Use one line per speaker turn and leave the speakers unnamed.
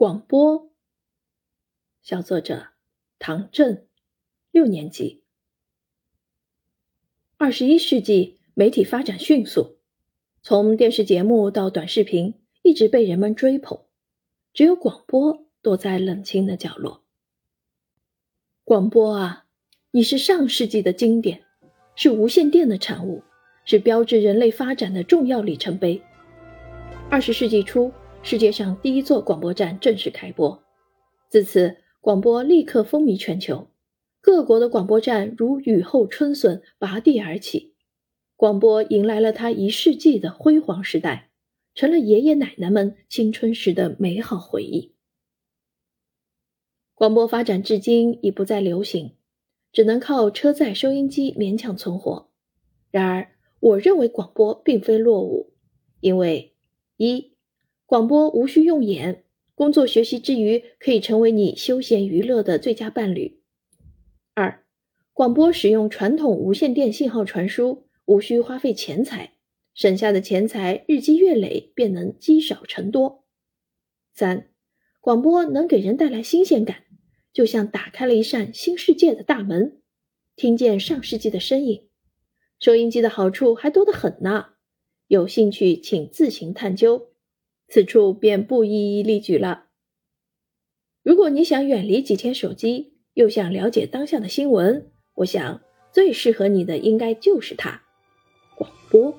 广播。小作者唐振，六年级。二十一世纪，媒体发展迅速，从电视节目到短视频，一直被人们追捧。只有广播躲在冷清的角落。广播啊，你是上世纪的经典，是无线电的产物，是标志人类发展的重要里程碑。二十世纪初。世界上第一座广播站正式开播，自此广播立刻风靡全球，各国的广播站如雨后春笋拔地而起，广播迎来了它一世纪的辉煌时代，成了爷爷奶奶们青春时的美好回忆。广播发展至今已不再流行，只能靠车载收音机勉强存活。然而，我认为广播并非落伍，因为一。广播无需用眼，工作学习之余可以成为你休闲娱乐的最佳伴侣。二，广播使用传统无线电信号传输，无需花费钱财，省下的钱财日积月累便能积少成多。三，广播能给人带来新鲜感，就像打开了一扇新世界的大门，听见上世纪的声音。收音机的好处还多得很呢，有兴趣请自行探究。此处便不一一例举了。如果你想远离几天手机，又想了解当下的新闻，我想最适合你的应该就是它——广播。